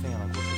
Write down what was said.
vela, gordura.